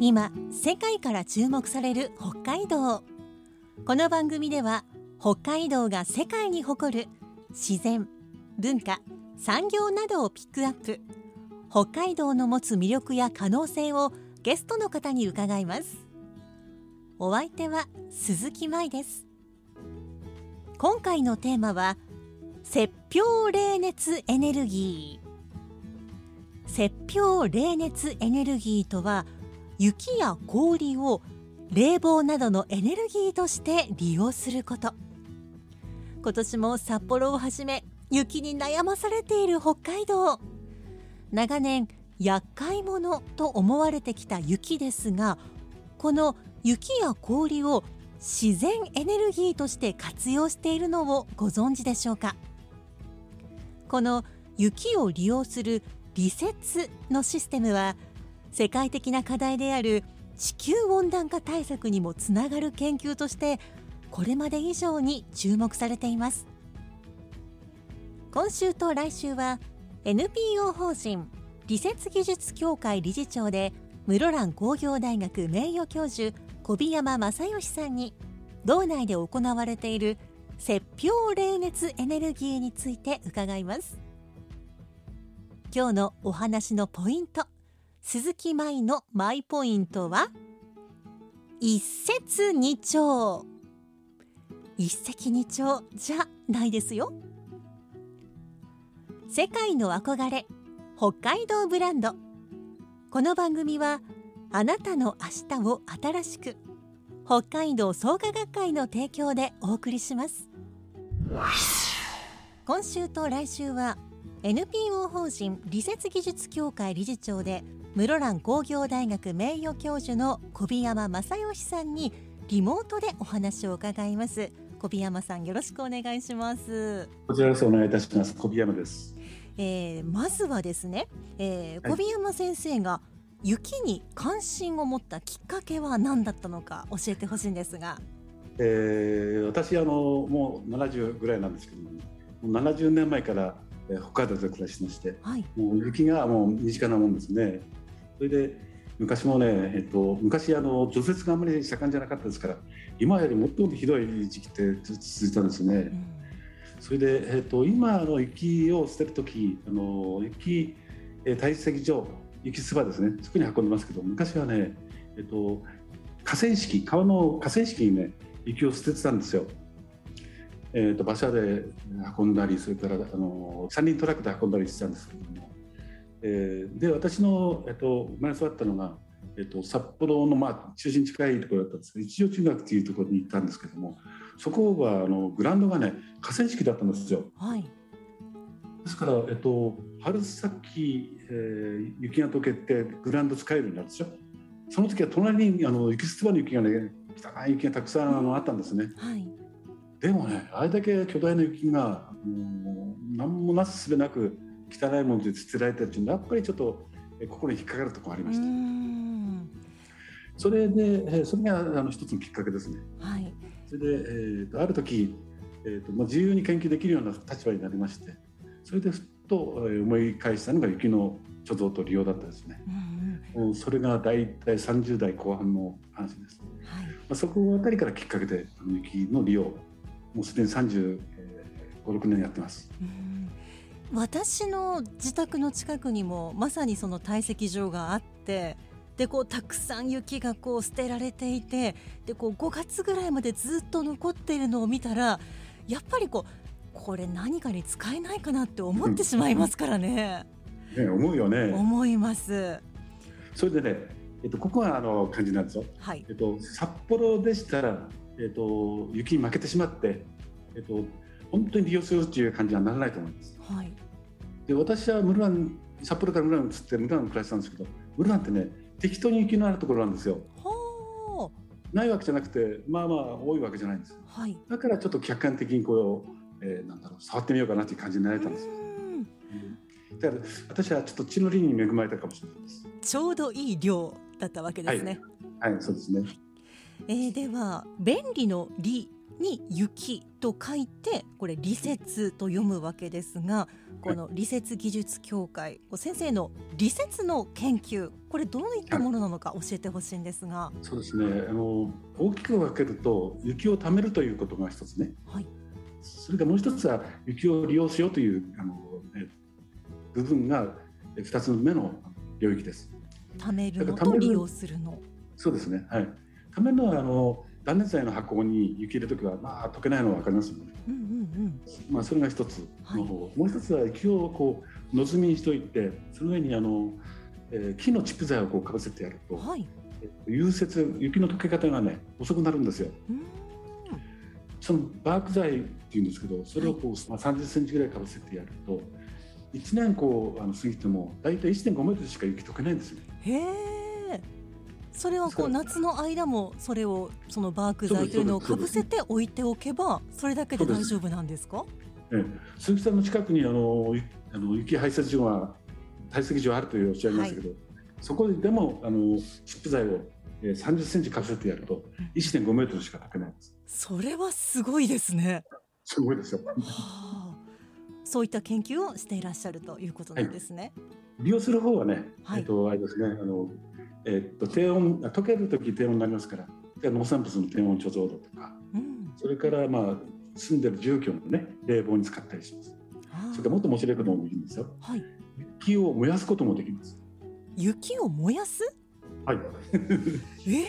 今世界から注目される北海道。この番組では北海道が世界に誇る自然文化産業などをピックアップ。北海道の持つ魅力や可能性をゲストの方に伺います。お相手は鈴木舞です。今回のテーマは雪氷冷熱エネルギー。雪氷冷熱エネルギーとは雪や氷を冷房などのエネルギーとして利用すること。今年も札幌をはじめ雪に悩まされている北海道。長年厄介者と思われてきた雪ですがこの雪や氷を自然エネルギーとして活用しているのをご存知でしょうか？この雪を利用する利雪のシステムは世界的な課題である地球温暖化対策にもつながる研究としてこれまで以上に注目されています。今週と来週は NPO 法人利雪技術協会理事長で室蘭工業大学名誉教授小檜山正義さんに道内で行われている雪氷冷熱エネルギーについて伺います。今日のお話のポイント。鈴木舞のマイポイントは一石二鳥。一石二鳥じゃないですよ。世界の憧れ北海道ブランド。この番組はあなたの明日を新しく北海道創価学会の提供でお送りします。今週と来週は NPO 法人利雪技術協会理事長で室蘭工業大学名誉教授の小檜山正義さんにリモートでお話を伺います。小檜山さんよろしくお願いします。こちらこそお願いいたします。小檜山です。えーまずはですね、えー小檜山先生が雪に関心を持ったきっかけは何だったのか教えてほしいんですが。えー私あのもう70ぐらいなんですけども、もう70年前から、えー北海道で暮らしてまして、はいもう雪がもう身近なもんですね。それで昔もね、えっと昔あの除雪があんまり盛んじゃなかったですから、今よりもっとひどい時期って続いたんですね。うんそれで、えっと今あの雪を捨てるとき、あの雪えー堆積場、雪すばですね、そこに運んでますけど、昔はね、えっと河川敷、川の河川敷にね、雪を捨ててたんですよ。えっと馬車で運んだり、それからあの三輪トラックで運んだりしてたんですけども、えーで私の、えっと生まれ育ったのが、えっと札幌の、まあ、中心に近いところだったんですけど、一条中学っていうところに行ったんですけども、そこはあのグラウンドがね、河川敷だったんですよ。はいですから、えっと、春先、えー雪が溶けてグラウンド使えるようになるんですよ。その時は隣にあの雪質場の雪がね汚い雪がたくさんあのあったんですね。はいでもねあれだけ巨大な雪がもう何もなすすべなく汚いもので捨てられてるっていうのはやっぱりちょっとえ心に引っかかるところがありました。ん。それで、えーそれがあの一つのきっかけですね。はい。それで、えーとある時、えーとまあ、自由に研究できるような立場になりましてそれでふっとえー思い返したのが雪の貯蔵と利用だったですね。うんそれが大体30代後半の話です、まはい。あ、そこあたりからきっかけであの雪の利用もうすでに35、6年やってます。うん。私の自宅の近くにもまさにその堆積場があってでこうたくさん雪がこう捨てられていてでこう5月ぐらいまでずっと残っているのを見たらやっぱりこうこれ何かに使えないかなって思ってしまいますからね。ね思うよね。思います。それでね、えっと、ここはあの感じなんですよ。はい。えっと、札幌でしたら、えっと、雪に負けてしまって、えっと、本当に利用するっていう感じにはならないと思います。はい。で私は室蘭札幌から室蘭に移って室蘭に暮らしたんですけど室蘭ってね適当に雪のあるところなんですよ。はないわけじゃなくてまあまあ多いわけじゃないんです。あはい。だからちょっと客観的にこう、えーなんだろう触ってみようかなっていう感じになれたんですよ。うん。だから私はちょっと血の輪に恵まれたかもしれないです。ちょうどいい量だったわけですね、はい。そうですねえーでは便利の利に雪と書いてこれ利説と読むわけですがこの利説技術協会先生の利説の研究これどういったものなのか教えてほしいんですがそうですねあの大きく分けると雪を貯めるということが一つねはいそれからもう一つは雪を利用しようというあのえ部分がえ二つ目の領域です。貯めるのと利用するのそうですね。はい。貯めるのはあの断熱材の箱に雪入れるときはまあ溶けないのはわかりますよね。うんうんまあそれが一つの方、もう一つは雪をこうのずみにしておいて、その上にあの、えー木のチップ材をこうかぶせてやるとうん、はいえっと融雪雪の溶け方がね遅くなるんですよ。うんそのバーク材っていうんですけど、それをこう、まあ30センチぐらいかぶせてやると。1年こうあの過ぎても大体1.5メートルしか雪溶けないんですよね。へえそれはこそうう夏の間もそれをそのバーク材というのをかぶせて置いておけばそれだけで大丈夫なんですか？ええ、鈴木さんの近くにあのいあの雪排雪場が堆積場あるというおっしゃいましたけど、そこでもあのチップ材をえー30センチかぶせてやると1.5メートルしか溶けないんです。それはすごいですね。すごいですよ。はあ、そういった研究をしていらっしゃるということなんですね。利用する方はね、はいえっとあれですね、あのえっと低温あ溶けるとき低温になりますから、で農産物の低温貯蔵度とか、うん、それからまあ住んでる住居のね冷房に使ったりします。あそれからもっと面白いこともできるんですよ。あはい、雪を燃やすこともできます。雪を燃やす？はい。ええ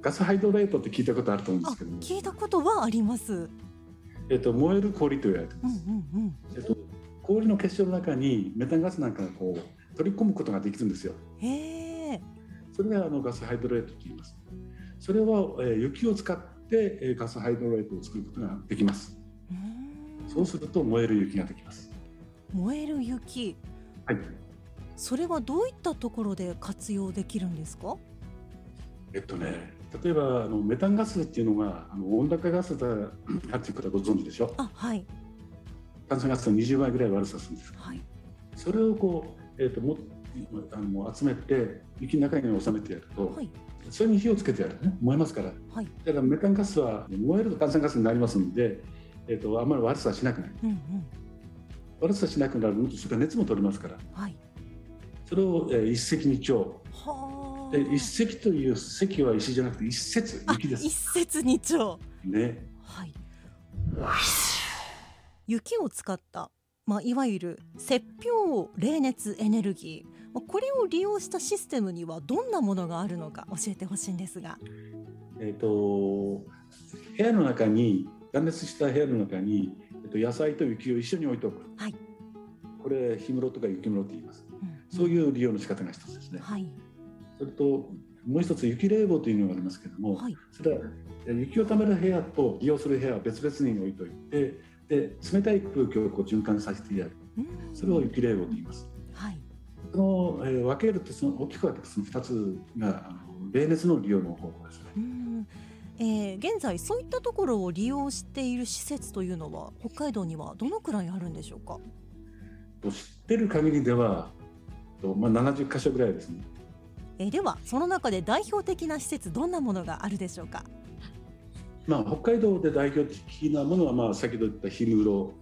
ガスハイドレートって聞いたことあると思うんであすけども、聞いたことはあります。えっと燃える氷と言われてうんうます。んうん。えっと氷の結晶の中にメタンガスなんかがこう取り込むことができるんですよ。へえ。それがあのガスハイドレートと言います。それは、えー雪を使って、えーガスハイドレートを作ることができます。そうすると燃える雪ができます。燃える雪。はい。それはどういったところで活用できるんですか？えっとね、例えばあのメタンガスっていうのがあの温暖化ガスだあっていうことはご存知でしょ？あはい炭酸ガスの20倍ぐらい悪さするんです。はい。それをこうえっ、ともあの集めて雪の中に収めてやると、はいそれに火をつけてやるとね燃えますから。はい。だからメタンガスは燃えると炭酸ガスになりますので、えっ、とあんまり悪さはしなくなる。うんうん。悪さしなくなるのとそれから熱も取れますから。はい。それを、えー一石二鳥。はあ。で一石という石は石じゃなくて一節あ雪です一。節二鳥。ね。はい。雪を使った、まあ、いわゆる雪氷冷熱エネルギー。まあこれを利用したシステムにはどんなものがあるのか教えてほしいんですが。えっ、と部屋の中に断熱した部屋の中に、えっと野菜と雪を一緒に置いておく。はいこれ氷室とか雪室って言います。うんそういう利用の仕方が一つですね。はい。それともう一つ雪冷房というのがありますけども、はい。それはえ雪をためる部屋と利用する部屋は別々に置いといてで冷たい空気をこう循環させてやるうんそれを雪冷房と言いますはい。その、えー分けるとその大きく分けてその2つがあの冷熱の利用の方法ですねうんえー現在そういったところを利用している施設というのは北海道にはどのくらいあるんでしょうか？と知ってる限りではと、まあ、70箇所ぐらいですねえーではその中で代表的な施設どんなものがあるでしょうか？まあ、北海道で代表的なものは、まあ、先ほど言った氷室。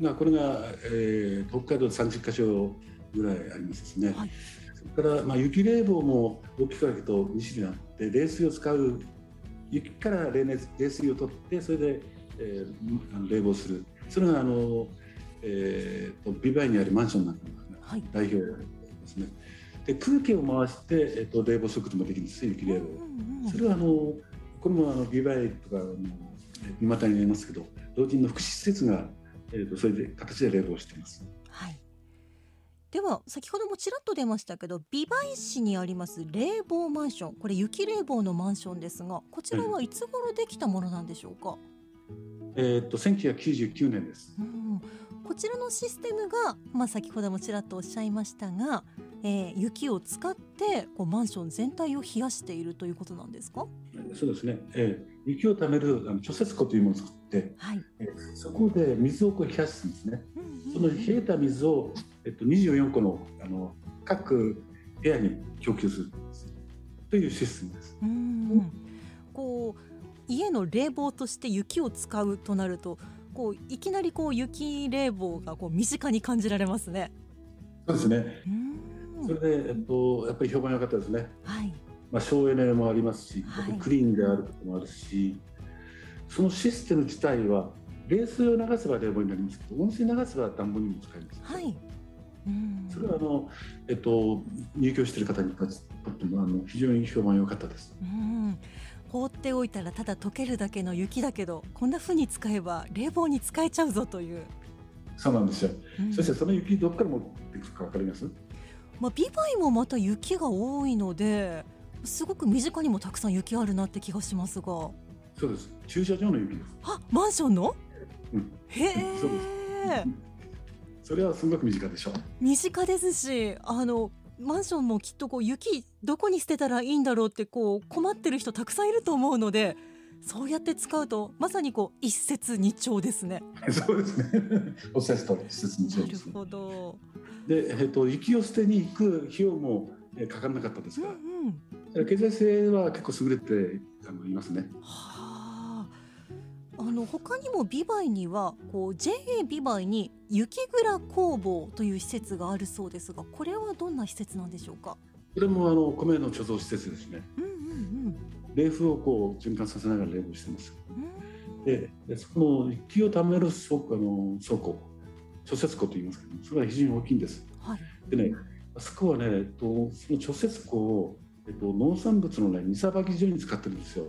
がこれが、えー北海道で30箇所ぐらいありますですね、はい。それから、まあ、雪冷房も大きく分けると2種類あって冷水を使う雪から冷熱冷水を取ってそれで、えー冷房する。それがあの、えー、とビバイにあるマンションなんかのはい。代表ですね。で空気を回して、えー、と冷房することもできるんです雪冷房。うんうん。それはあのこれもあのビバイとかあの三股になりますけど老人の福祉施設が、えー、とそれで形で冷房しています。はい。では先ほどもちらっと出ましたけど美唄市にあります冷房マンションこれ雪冷房のマンションですがこちらはいつ頃できたものなんでしょうか？えっ、と1999年です。うん、こちらのシステムが、まあ、先ほどもちらっとおっしゃいましたが、えー、雪を使ってこうマンション全体を冷やしているということなんですか？そうですね、えー、雪をためるあの除雪庫というものを作って、はい。えー、そこで水をこう冷やすんですね、うんうん、その冷えた水を、えっと、24個のあの各部屋に供給するというシステムです。うん。こう家の冷房として雪を使うとなるとこういきなりこう雪冷房がこう身近に感じられますね。そうですね。それで、えっと、やっぱり評判良かったですね。はい。まあ、省エネもありますし、はい、クリーンであることもあるし、そのシステム自体は冷水を流せば冷房になりますけど、温水流せば暖房にも使えます。はい。それはあの、えっと、入居している方にとってもあの非常に評判良かったです。うん放っておいたらただ溶けるだけの雪だけどこんな風に使えば冷房に使えちゃうぞという。そうなんですよ、うん、そしてその雪どこから持っていくか分かります？まあ、ビバイもまた雪が多いのですごく身近にもたくさん雪あるなって気がしますが。そうです。駐車場の雪です。あマンションの、うん、へえ。そうです。それはすごく身近でしょう。身近ですしあのマンションもきっとこう雪どこに捨てたらいいんだろうってこう困ってる人たくさんいると思うのでそうやって使うとまさにこう一石二鳥ですね。そうですね。おっしゃる通り一石二鳥です、ね、なるほど。で、えっ、ー、と雪を捨てに行く費用も、えー、かからなかったですから、うんうん、経済性は結構優れてあのいますね。はああの他にもビバイにはこう JA ビバイに雪蔵工房という施設があるそうですがこれはどんな施設なんでしょうか？これもあの米の貯蔵施設ですね、うんうんうん、冷風をこう循環させながら冷房してます、うん、でその雪をためる倉庫あの倉庫貯雪庫と言いますけどそれは非常に大きいんです、はい、でねあそこはね、えっと、その貯雪庫を、えっと、農産物のね荷さばき所に使ってるんですよ。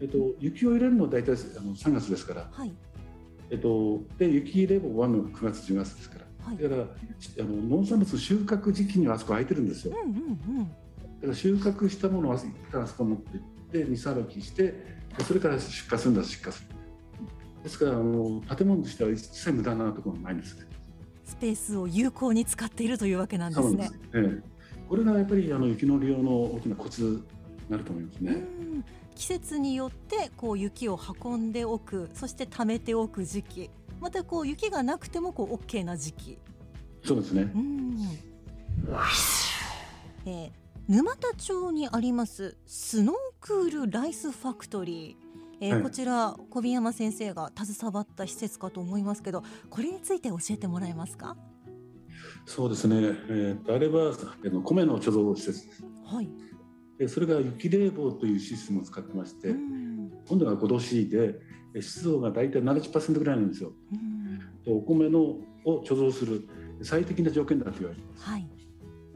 えっと、雪を入れるのは大体あの3月ですから、はい、えっと、で雪入れも終わるのが9月10月ですから、はい、だからあの農産物収穫時期にはあそこ空いてるんですよ、うんうんうん、だから収穫したものを一旦あそこ持っていって荷さばきしてそれから出荷するんだ出荷する。ですからあの建物としては一切無駄なところないんですね。スペースを有効に使っているというわけなんですね。す。ねこれがやっぱりあの雪の利用の大きなコツになると思いますね。季節によってこう雪を運んでおくそして貯めておく時期。またこう雪がなくてもこう OK な時期。そうですね、うん。えー、沼田町にありますスノークールライスファクトリー、えー、はい、こちら小宮山先生が携わった施設かと思いますけどこれについて教えてもらえますか？そうですね、えー、あれは米の貯蔵施設です。はいそれが雪冷房というシステムを使ってまして、温度が5度 C で湿度が大体70%ぐらいなんですよ。お米のを貯蔵する最適な条件だと言われてます。はい、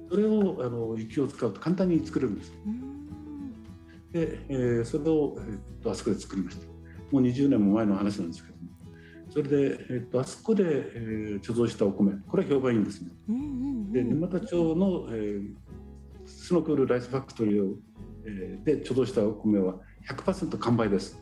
それをあの雪を使うと簡単に作れるんです。で、えー、それを、えー、っとあそこで作りました。もう20年も前の話なんですけども。それで、えー、っとあそこで、えー、貯蔵したお米これは評判いいんですね。で沼田町の、えー、スノークールライスファクトリーを、えー、で貯蔵したお米は100%完売です。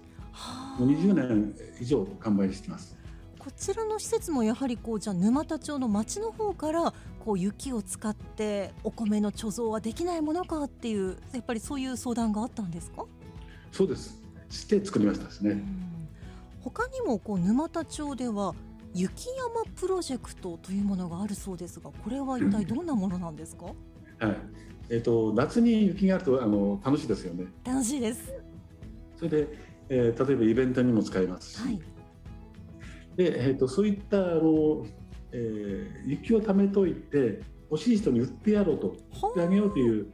もう20年以上完売してます。こちらの施設もやはりこうじゃ沼田町の町の方からこう雪を使ってお米の貯蔵はできないものかっていうやっぱりそういう相談があったんですか？そうです。して作りましたですね他にもこう沼田町では雪山プロジェクトというものがあるそうですがこれは一体どんなものなんですか、はいえーと、夏に雪があるとあの楽しいですよね。楽しいです。それで、えー、例えばイベントにも使えますし、はい、で、えーと、そういったあの、えー、雪を貯めといて欲しい人に売ってやろうと売ってあげようという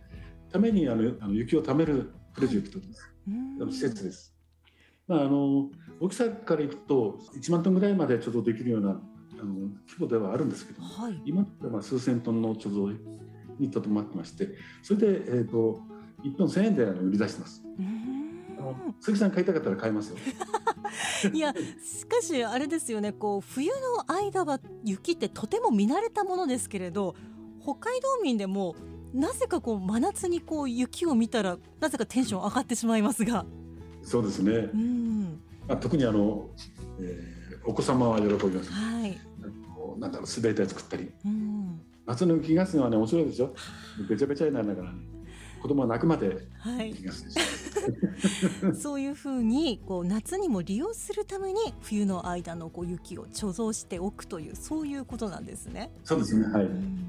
ためにあのあの雪を貯めるプロジェクトです。はい、施設です。まああの大きさからいくと1万トンぐらいまで貯蔵できるようなあの規模ではあるんですけど、はい、今では数千トンの貯蔵にとどまってましてそれで、えーと、1本1000円で売り出してます。鈴木さん買いたかったら買いますよ。いやしかしあれですよねこう冬の間は雪ってとても見慣れたものですけれど北海道民でもなぜかこう真夏にこう雪を見たらなぜかテンション上がってしまいますがそうですね、うんまあ、特にあのえーお子様は喜びます。はい。こうなんだろう滑り台作ったりうん。夏の雪合戦はね面白いですよ。べちゃべちゃになるんだからね。子供は泣くまではい。そういう風にこう夏にも利用するために冬の間のこう雪を貯蔵しておくというそういうことなんですね。そうですね。はい。うん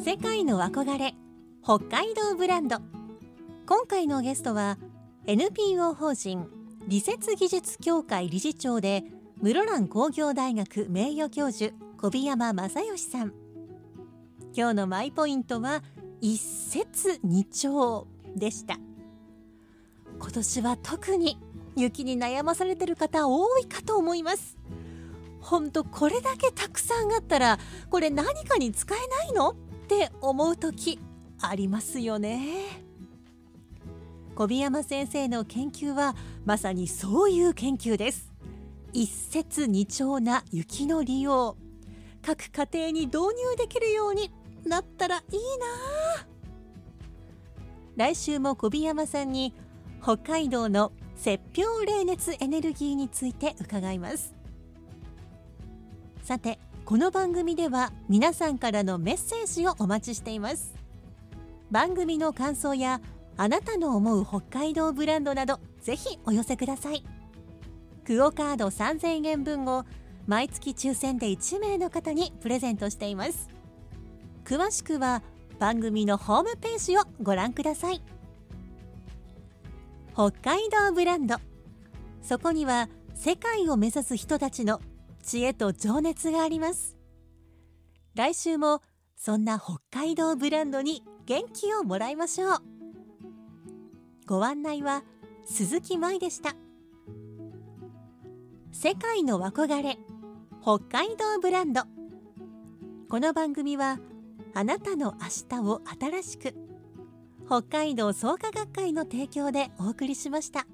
世界の憧れ北海道ブランド今回のゲストは NPO 法人理設技術協会理事長で室蘭工業大学名誉教授小檜山正義さん。今日のマイポイントは一石二鳥でした。今年は特に雪に悩まされてる方多いかと思います。ほんとこれだけたくさんあったらこれ何かに使えないの？って思う時ありますよね。小檜山先生の研究はまさにそういう研究です。一石二鳥な雪の利用各家庭に導入できるようになったらいいな。来週も小檜山さんに北海道の雪氷冷熱エネルギーについて伺います。さてこの番組では皆さんからのメッセージをお待ちしています。番組の感想やあなたの思う北海道ブランドなどぜひお寄せください。クオカード3000円分を毎月抽選で1名の方にプレゼントしています。詳しくは番組のホームページをご覧ください。北海道ブランド。そこには世界を目指す人たちの知恵と情熱があります。来週もそんな北海道ブランドに元気をもらいましょう。ご案内は鈴木舞でした世界の憧れ北海道ブランドこの番組はあなたの明日を新しく北海道創価学会の提供でお送りしました。